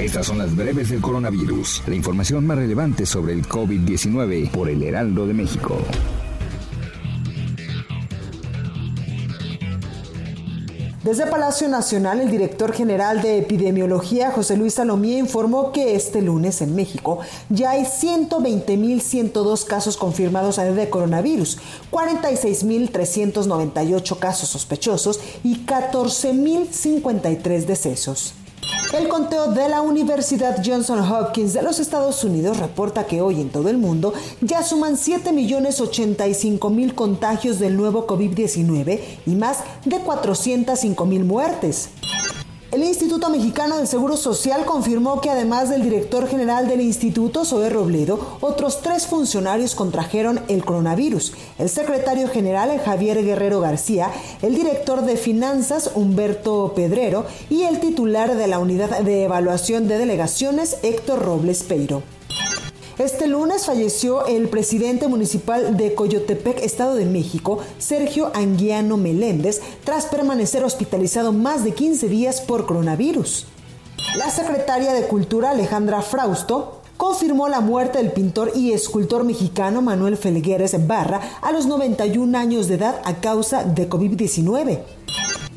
Estas son las breves del coronavirus, la información más relevante sobre el COVID-19 por el Heraldo de México. Desde Palacio Nacional, el director general de epidemiología, José Luis Salomía, informó que este lunes en México ya hay 120.102 casos confirmados de coronavirus, 46.398 casos sospechosos y 14.053 decesos. El conteo de la Universidad Johnson Hopkins de los Estados Unidos reporta que hoy en todo el mundo ya suman 7.085.000 contagios del nuevo COVID-19 y más de 405.000 muertes. El Instituto Mexicano del Seguro Social confirmó que además del director general del instituto, Zoe Robledo, otros tres funcionarios contrajeron el coronavirus. El secretario general, Javier Guerrero García, el director de finanzas, Humberto Pedrero, y el titular de la unidad de evaluación de delegaciones, Héctor Robles Peiro. Este lunes falleció el presidente municipal de Coyotepec, Estado de México, Sergio Anguiano Meléndez, tras permanecer hospitalizado más de 15 días por coronavirus. La secretaria de Cultura, Alejandra Frausto, confirmó la muerte del pintor y escultor mexicano Manuel Felgueres Barra a los 91 años de edad a causa de COVID-19.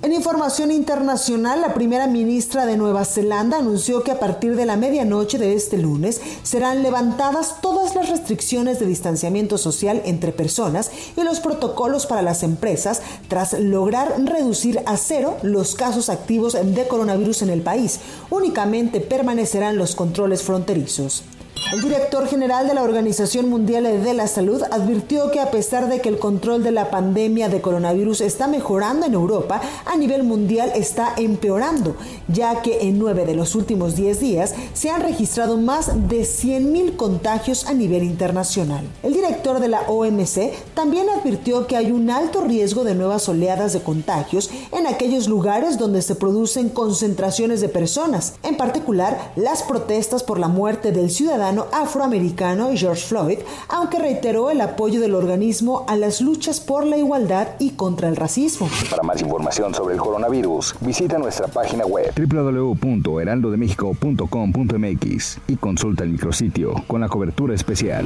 En información internacional, la primera ministra de Nueva Zelanda anunció que a partir de la medianoche de este lunes serán levantadas todas las restricciones de distanciamiento social entre personas y los protocolos para las empresas tras lograr reducir a cero los casos activos de coronavirus en el país. Únicamente permanecerán los controles fronterizos. El director general de la Organización Mundial de la Salud advirtió que a pesar de que el control de la pandemia de coronavirus está mejorando en Europa, a nivel mundial está empeorando, ya que en nueve de los últimos diez días se han registrado más de 100.000 contagios a nivel internacional. El director de la OMC también advirtió que hay un alto riesgo de nuevas oleadas de contagios en aquellos lugares donde se producen concentraciones de personas, en particular las protestas por la muerte del ciudadano afroamericano George Floyd, aunque reiteró el apoyo del organismo a las luchas por la igualdad y contra el racismo. Para más información sobre el coronavirus, visita nuestra página web www.heraldodemexico.com.mx y consulta el micrositio con la cobertura especial.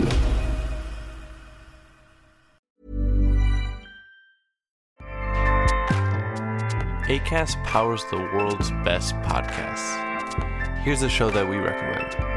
ACAST powers the world's best podcasts. Here's a show that we recommend.